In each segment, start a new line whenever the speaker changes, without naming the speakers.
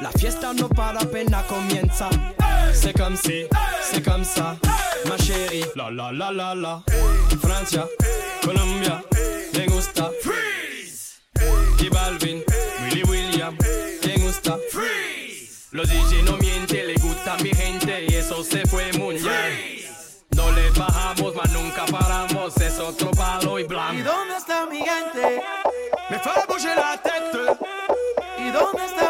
La fiesta no para, apenas comienza. C'est comme si, c'est comme ça, ma chérie. La la la la la. Francia, Colombia, me gusta. Freeze. Y Balvin, Willy William, me gusta. Freeze. Los DJ no mienten, le gusta mi gente y eso se fue muy bien. No le bajamos, mas nunca paramos, es otro palo y blanco.
¿Y dónde está mi gente?
Me fue a la tête.
¿Y dónde está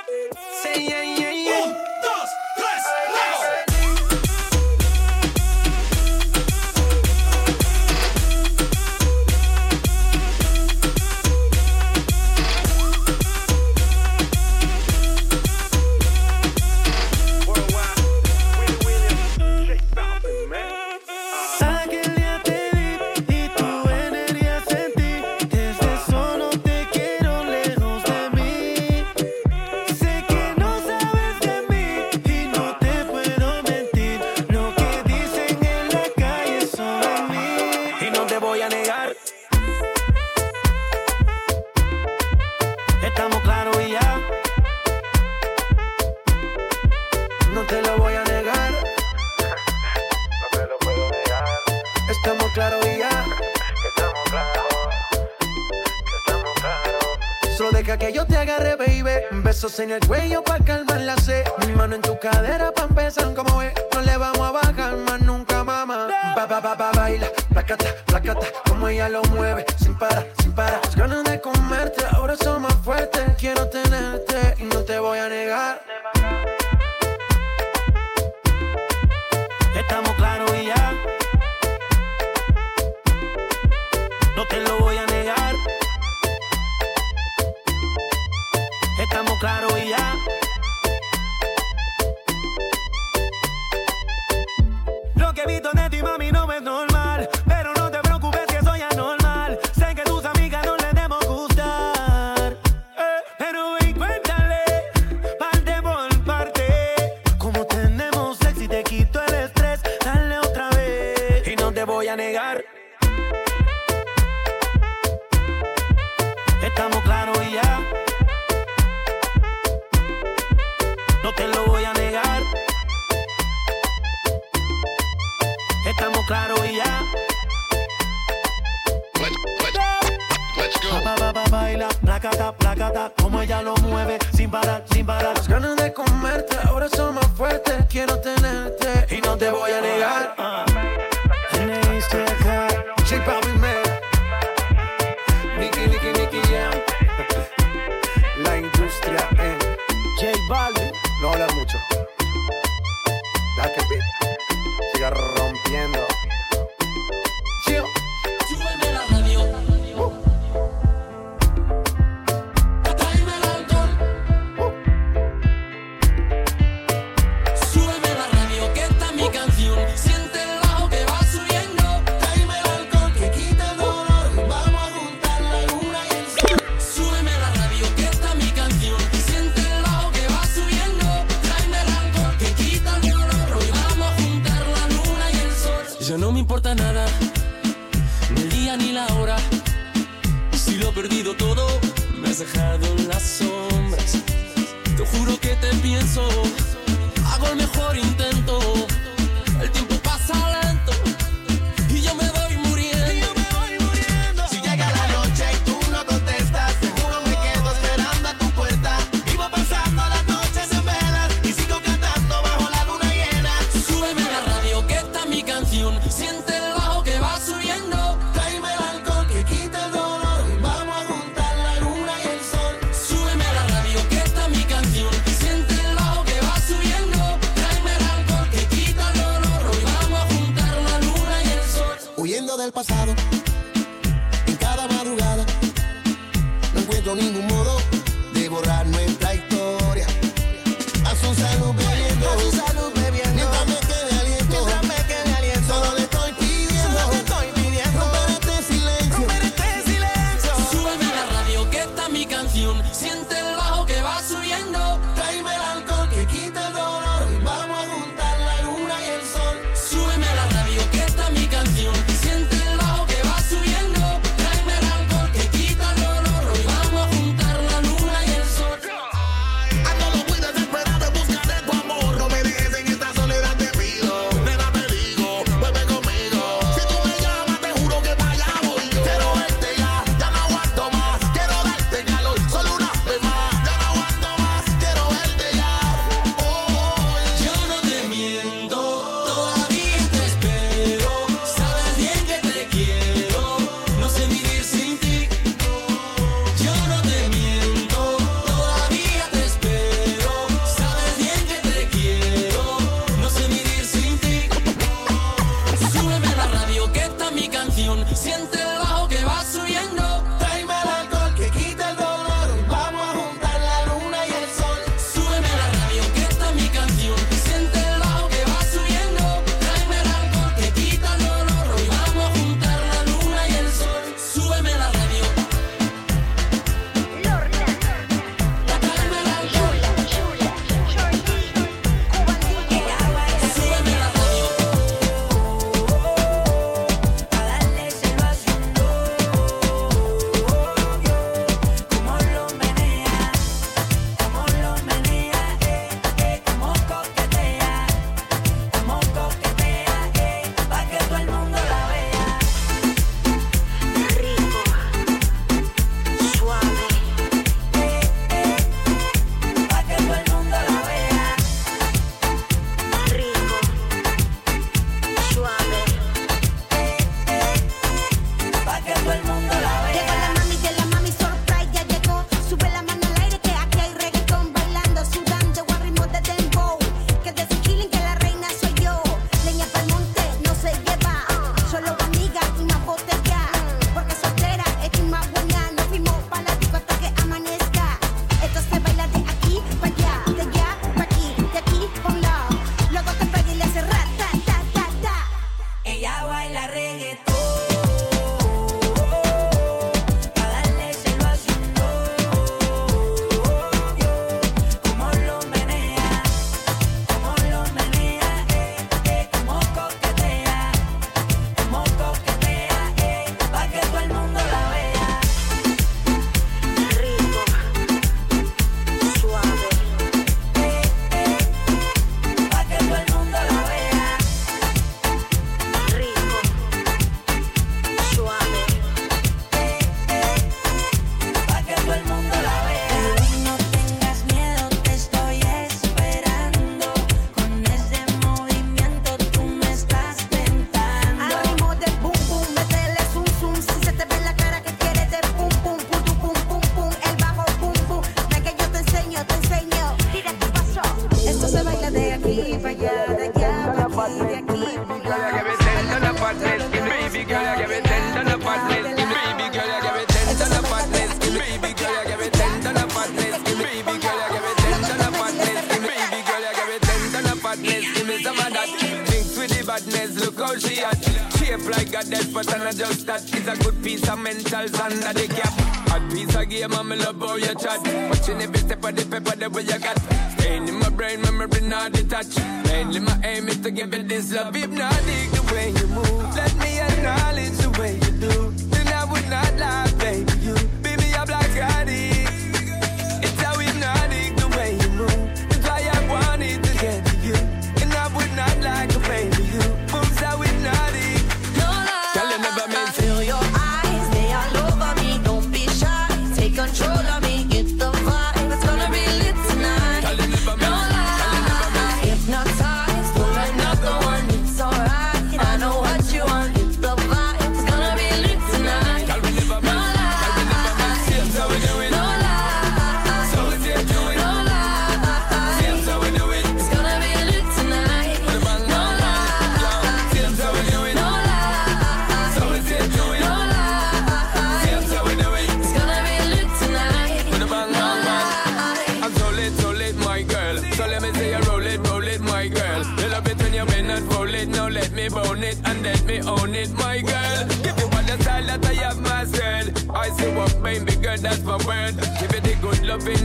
Sí, yeah, yeah, yeah.
Besos en
Синтез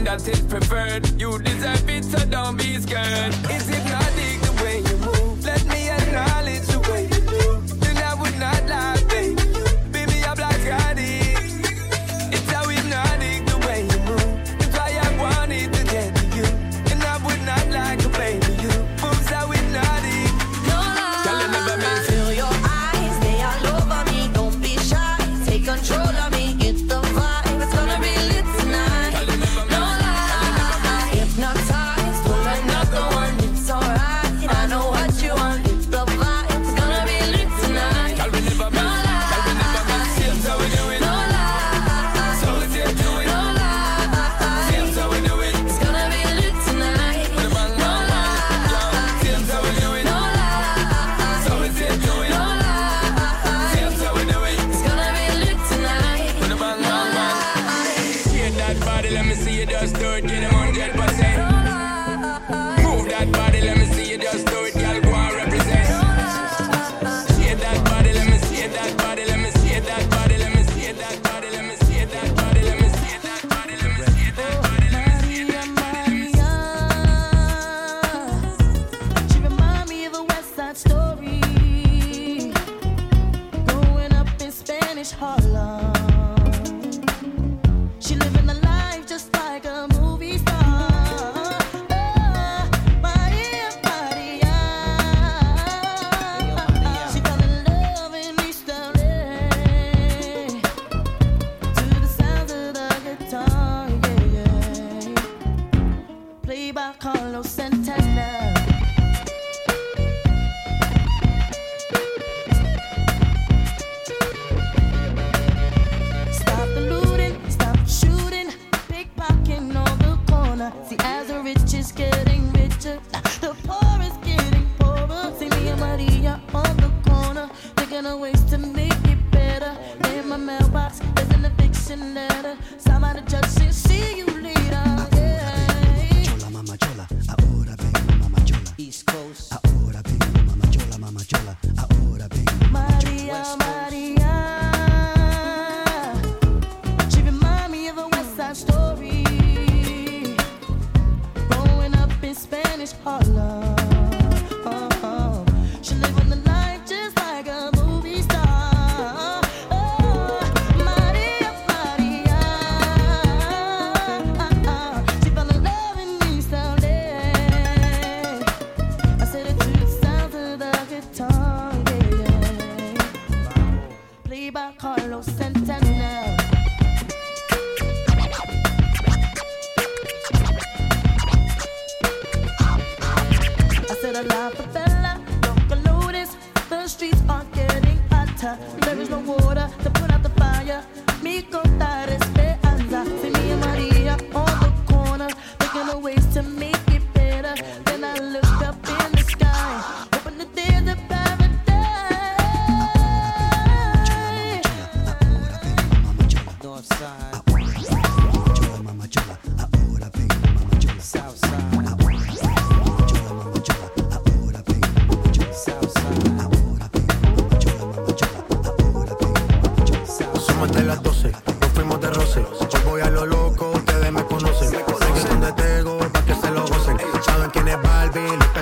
that
is preferred. You deserve it, so don't be scared. Is it not the way you move? Let me acknowledge the way you do. Then I would not lie.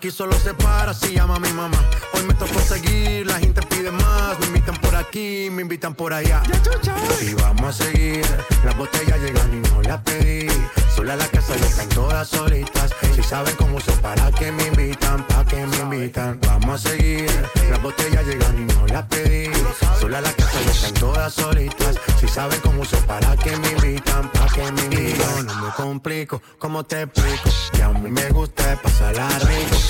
Aquí solo se para si llama mi mamá. Hoy me tocó seguir, la gente pide más. Me invitan por aquí, me invitan por allá. Y vamos a seguir. Las botellas llegan y no las pedí. Sola la casa ya están todas solitas. Si saben cómo uso para que me invitan, pa' que me invitan. Vamos a seguir. Las botellas llegan y no las pedí. Sola la casa ya están todas solitas. Si saben cómo uso para que me invitan, pa' que me invitan. No me complico, ¿cómo te explico? Que a mí me gusta pasarla rico.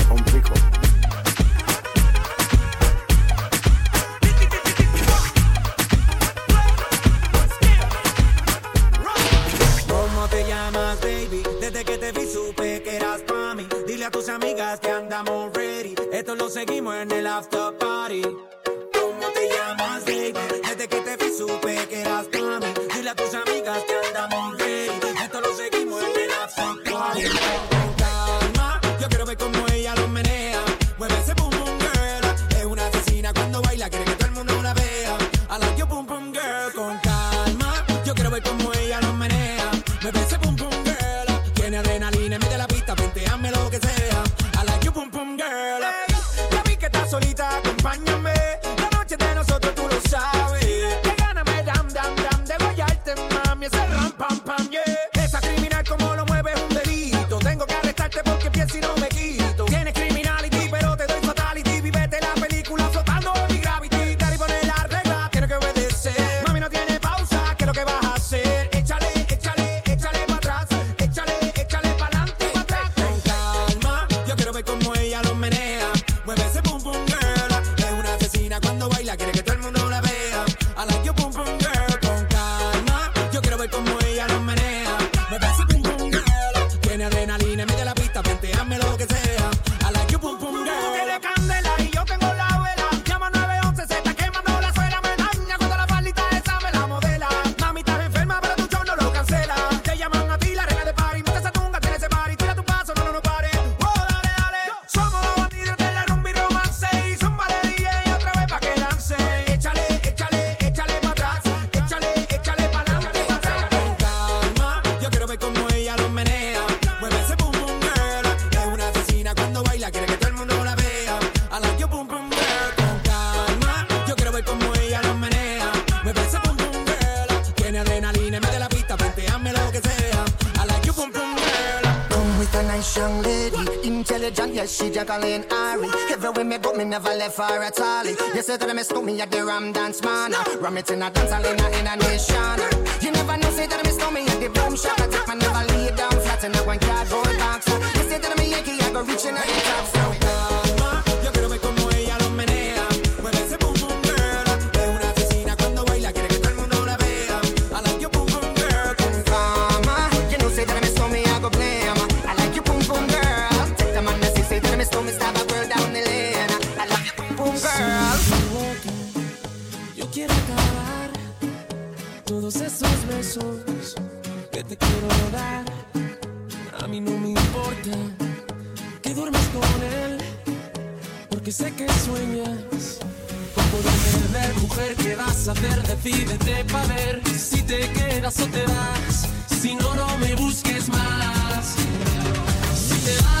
en el after
she Jacqueline Ari. Everywhere me go, me never left her at all. You say that me stole me at the Ram Dance Man. Ram it in a dance hall in a, in a nation. You never know, say that me stole me at the Boom Shop. I take my never lay down flat in a one cardboard box. You say that me Yankee, I go reaching at the top.
sé que sueñas con poderme ver, mujer, ¿qué vas a hacer? Decídete para ver si te quedas o te vas.
Si no, no me busques más. Si te vas.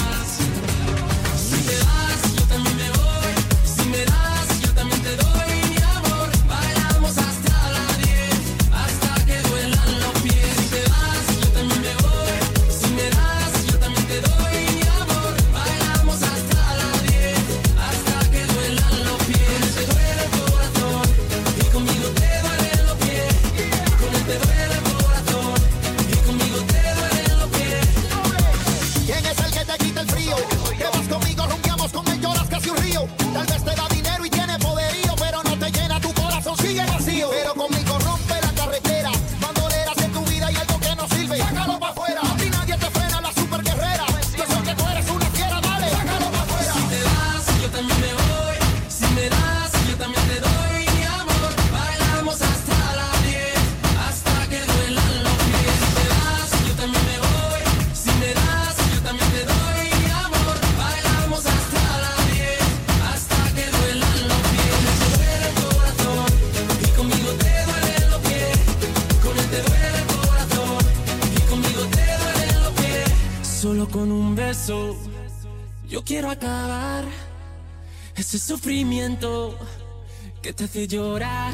sufrimiento que te hace llorar.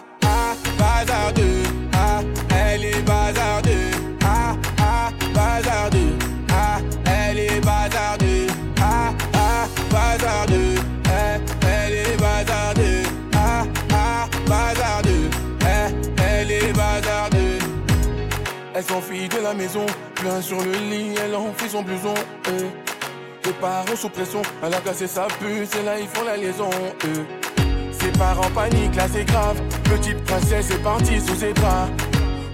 parents sous pression, à la cassé sa puce, et là ils font la liaison, eux. Ses parents paniquent, là c'est grave, petite princesse est partie sous ses bras.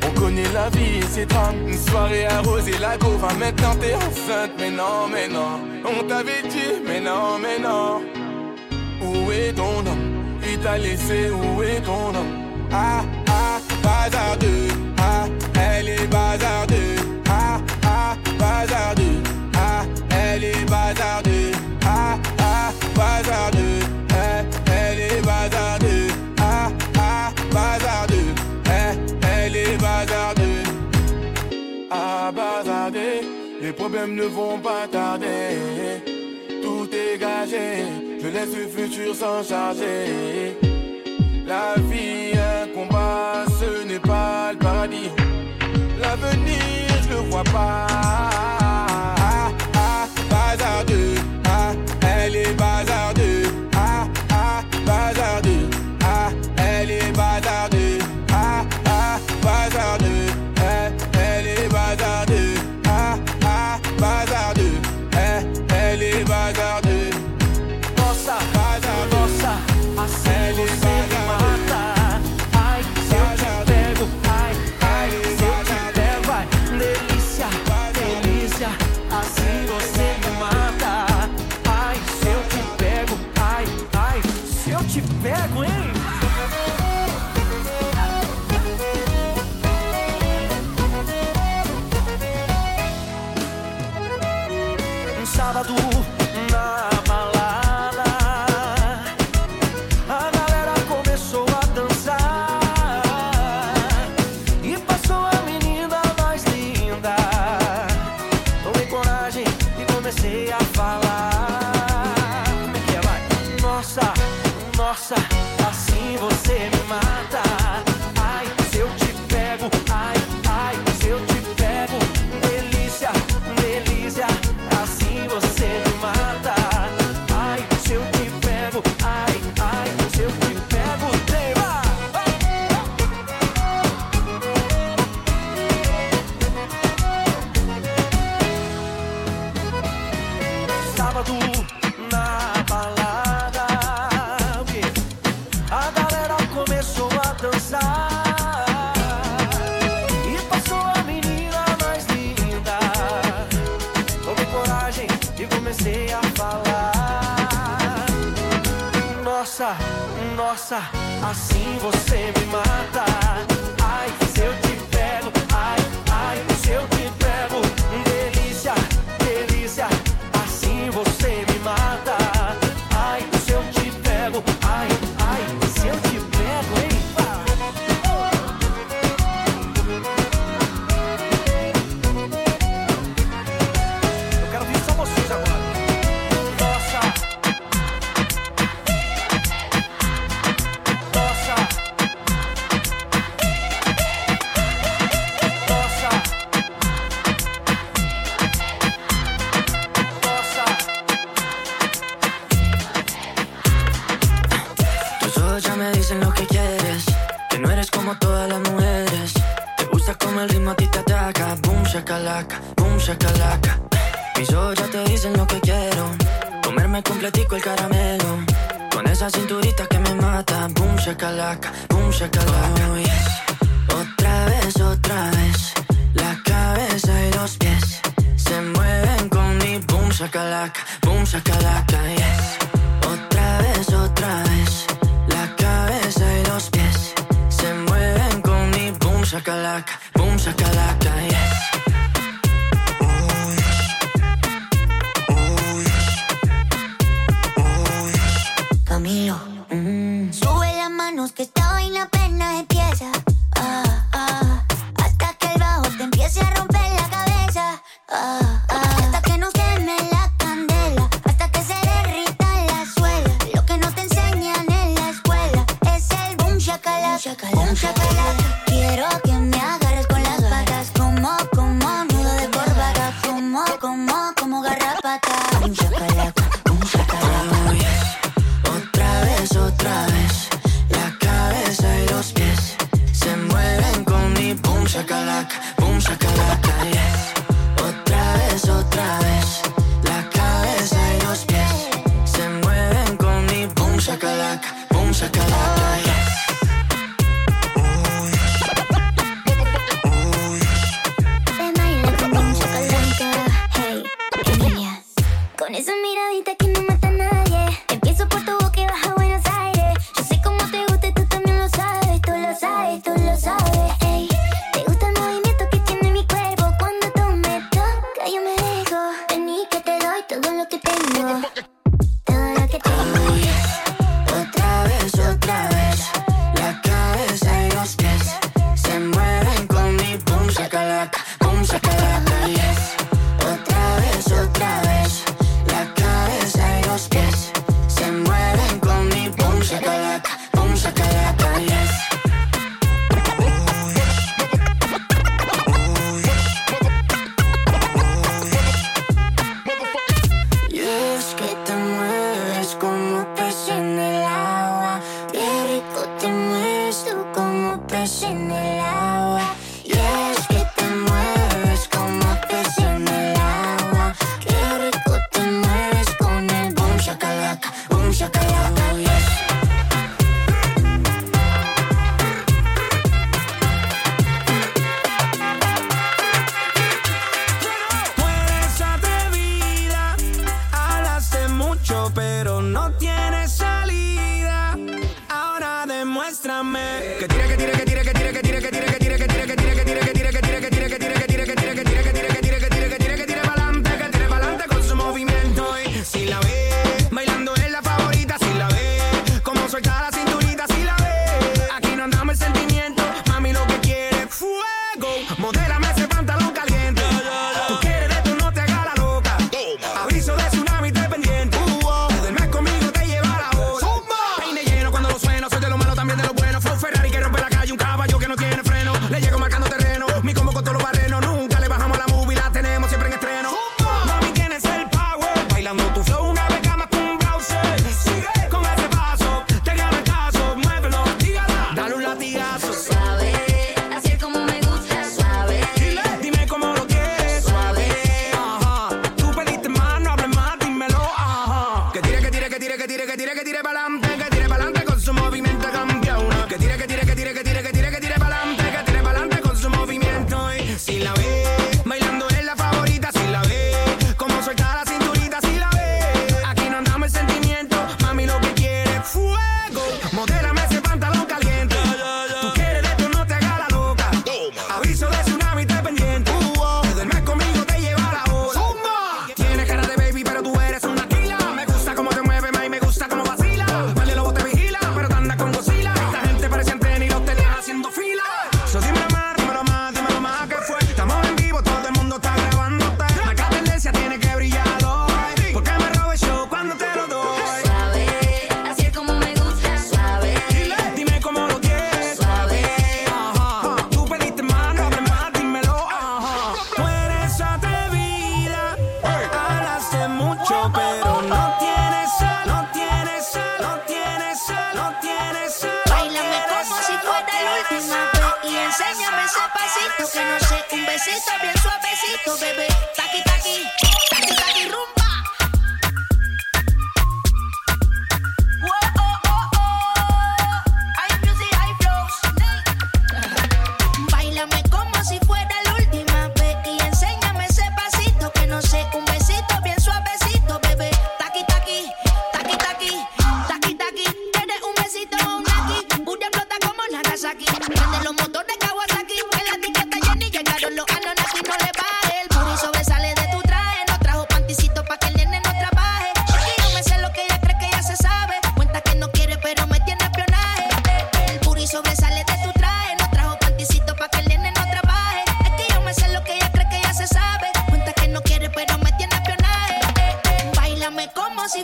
On connaît la vie et ses drames, une soirée arrosée, la go maintenant t'es enceinte, mais non, mais non. On t'avait dit, mais non, mais non. Où est ton homme? Il t'a laissé, où est ton homme? Ah, ah, bazardeux, ah, elle est bazardeux, ah, ah, bazardeux. problèmes ne vont pas tarder. Tout est gagé, je laisse le futur s'en charger. La vie, un combat, ce n'est pas le paradis. L'avenir, je le vois pas.
casa. passa, assim você me mata.
Shakalaka.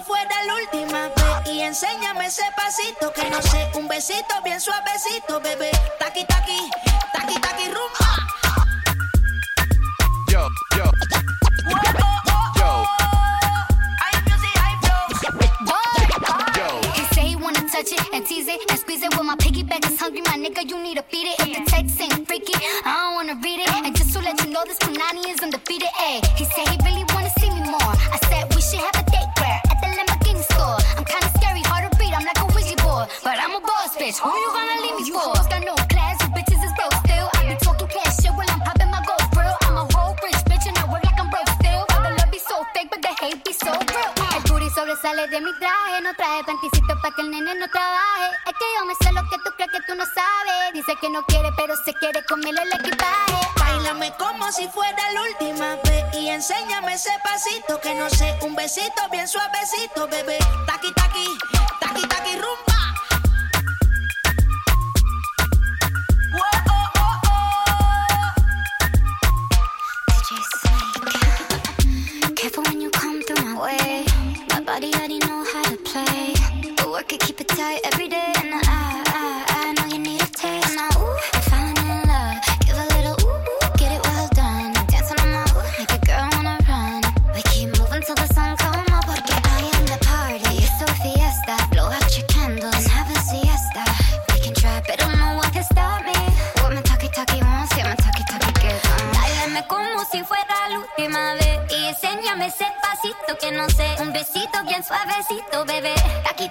fuera la última vez. Y enséñame ese pasito que no sé. Un besito bien suavecito, bebé. Taqui, taqui, taqui, taqui, rumba. Yo, yo.
And tease it and squeeze it with my piggyback is hungry, my nigga. You need to feed it. If the text ain't freaky, I don't wanna read it. And just to let you know, this Punani is in the Who you gonna leave me no be talking cash shit while I'm popping my gold grill. I'm a whole rich bitch and work like I'm broke still. All the love be so fake, but the hate be so real. El booty sobresale de mi traje, no traje panticito pa' que el nene no trabaje. Es que yo me sé lo que tú crees que tú no sabes. Dice que no quiere, pero se quiere comerle el equipaje.
Bailame como si fuera la última vez y enséñame ese pasito que no sé, un besito bien suavecito, bebé. Taqui taqui.
tight every day, and I, I, I know you need a taste. Ooh, I'm falling in love. Give a little ooh, get it well done. I'm dancing on my ooh, make a girl wanna run. We keep moving till the sun come up, porque I am the party. So fiesta, blow out your candles and have a siesta. We can try, pero no one can stop me. What my talkie talkie wants, yeah, my talkie talkie gets on.
Uh. Dáleme como si fuera la última vez, y enséñame ese pasito que no sé, un besito bien suavecito, bebé.
Aquí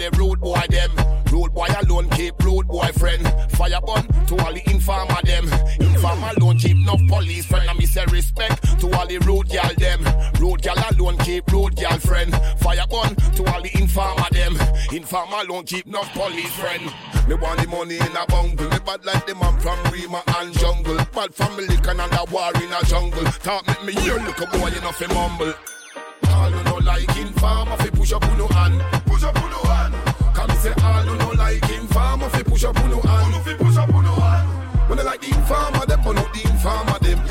the rude boy them. Rude boy alone keep rude boy friend. Fire burn to all the informer them. Informer alone keep no police friend. And me say respect to all the rude gal them. Rude gal alone keep rude gal friend. Fire burn to all the informer them. Informer alone keep no police friend. Me want the money in a bungle. Me bad like the man from Rima and Jungle. Bad family can a war in a jungle. Talk make me hear look a boy know fi mumble. All you know like informer fi push up uno hand. Push up uno hand. Come say all you know like informer fi push up uno hand. Uno fi push up uno hand. When they like the informer, them but not the informer them.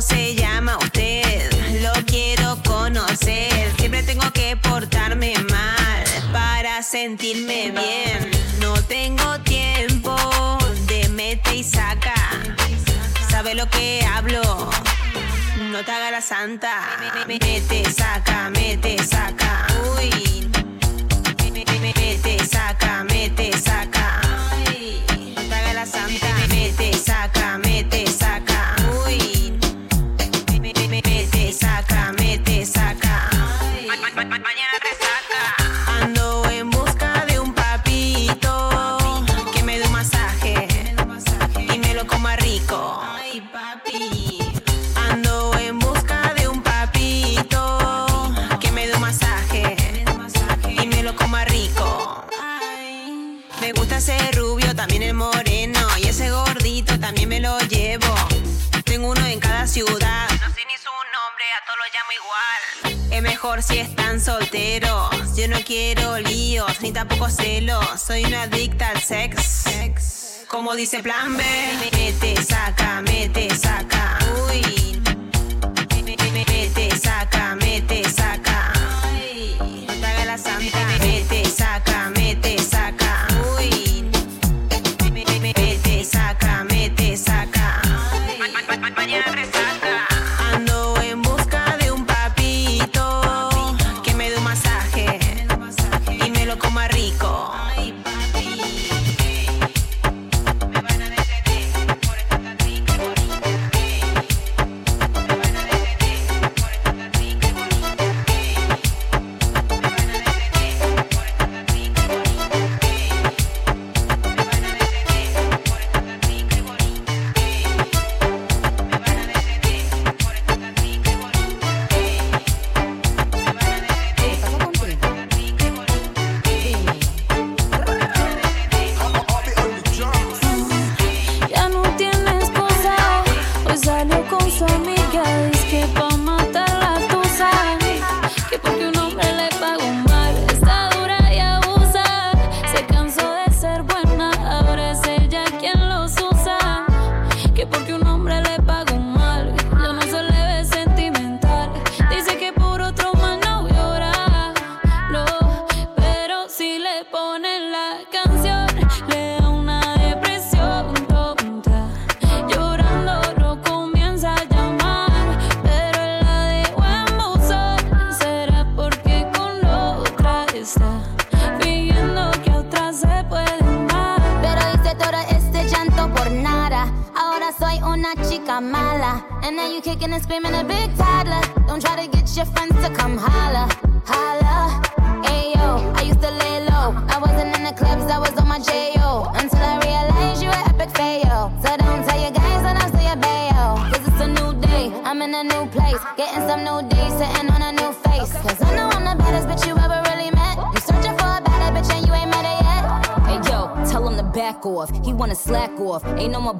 ¿Cómo se llama usted? Lo quiero conocer. Siempre tengo que portarme mal para sentirme bien. No tengo tiempo de mete y saca. ¿Sabe lo que hablo? No te haga la santa. Mete, saca, mete, saca. Uy. Mete, saca, mete, saca. No te haga la santa. Mete, saca, mete, mejor si están solteros. Yo no quiero líos ni tampoco celos. Soy una adicta al sex. Como dice Plan B, mete, saca, mete, saca. Uy. Mete, saca, mete, saca. No te hagas la santa. Mete, saca, mete, saca.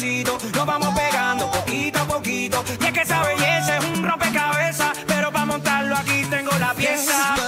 pasito, nos vamos pegando poquito a poquito. Y es que esa belleza es un rompecabezas, pero para montarlo aquí tengo la pieza.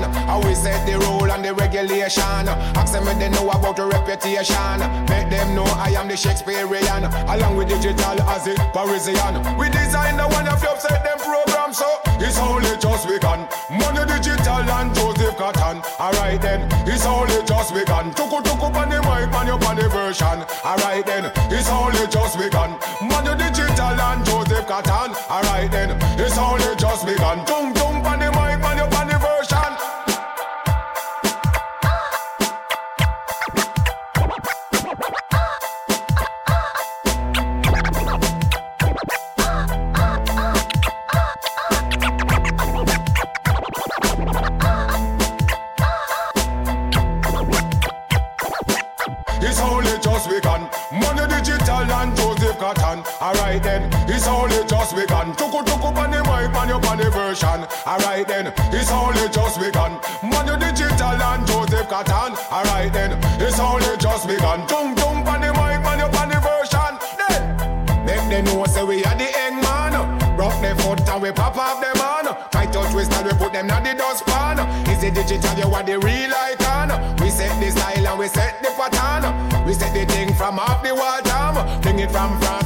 man. Always set the rule and the regulation. Ask them if they know about the reputation. Make them know I am the Shakespearean, along with digital as it Parisian. We design the one of you upset them program, so it's only just begun. Money digital and Joseph Cotton. Alright then, it's only just begun. Tuku tuku pan the mic, man, you the version. Alright then, it's only just begun. Money digital and Joseph Cotton. Alright then, it's only just begun. Tung tung pan mic. done. Alright then, it's only just begun. Tung tung on the mic, man, you're on the version. Then, them they know say we are the end man. Rock their foot and we pop off them man. Fight your twist and we put them in the dustpan. Is it digital? You are the real icon. We set the style and we set the pattern. We set the thing from off the wall, damn. Bring it from France.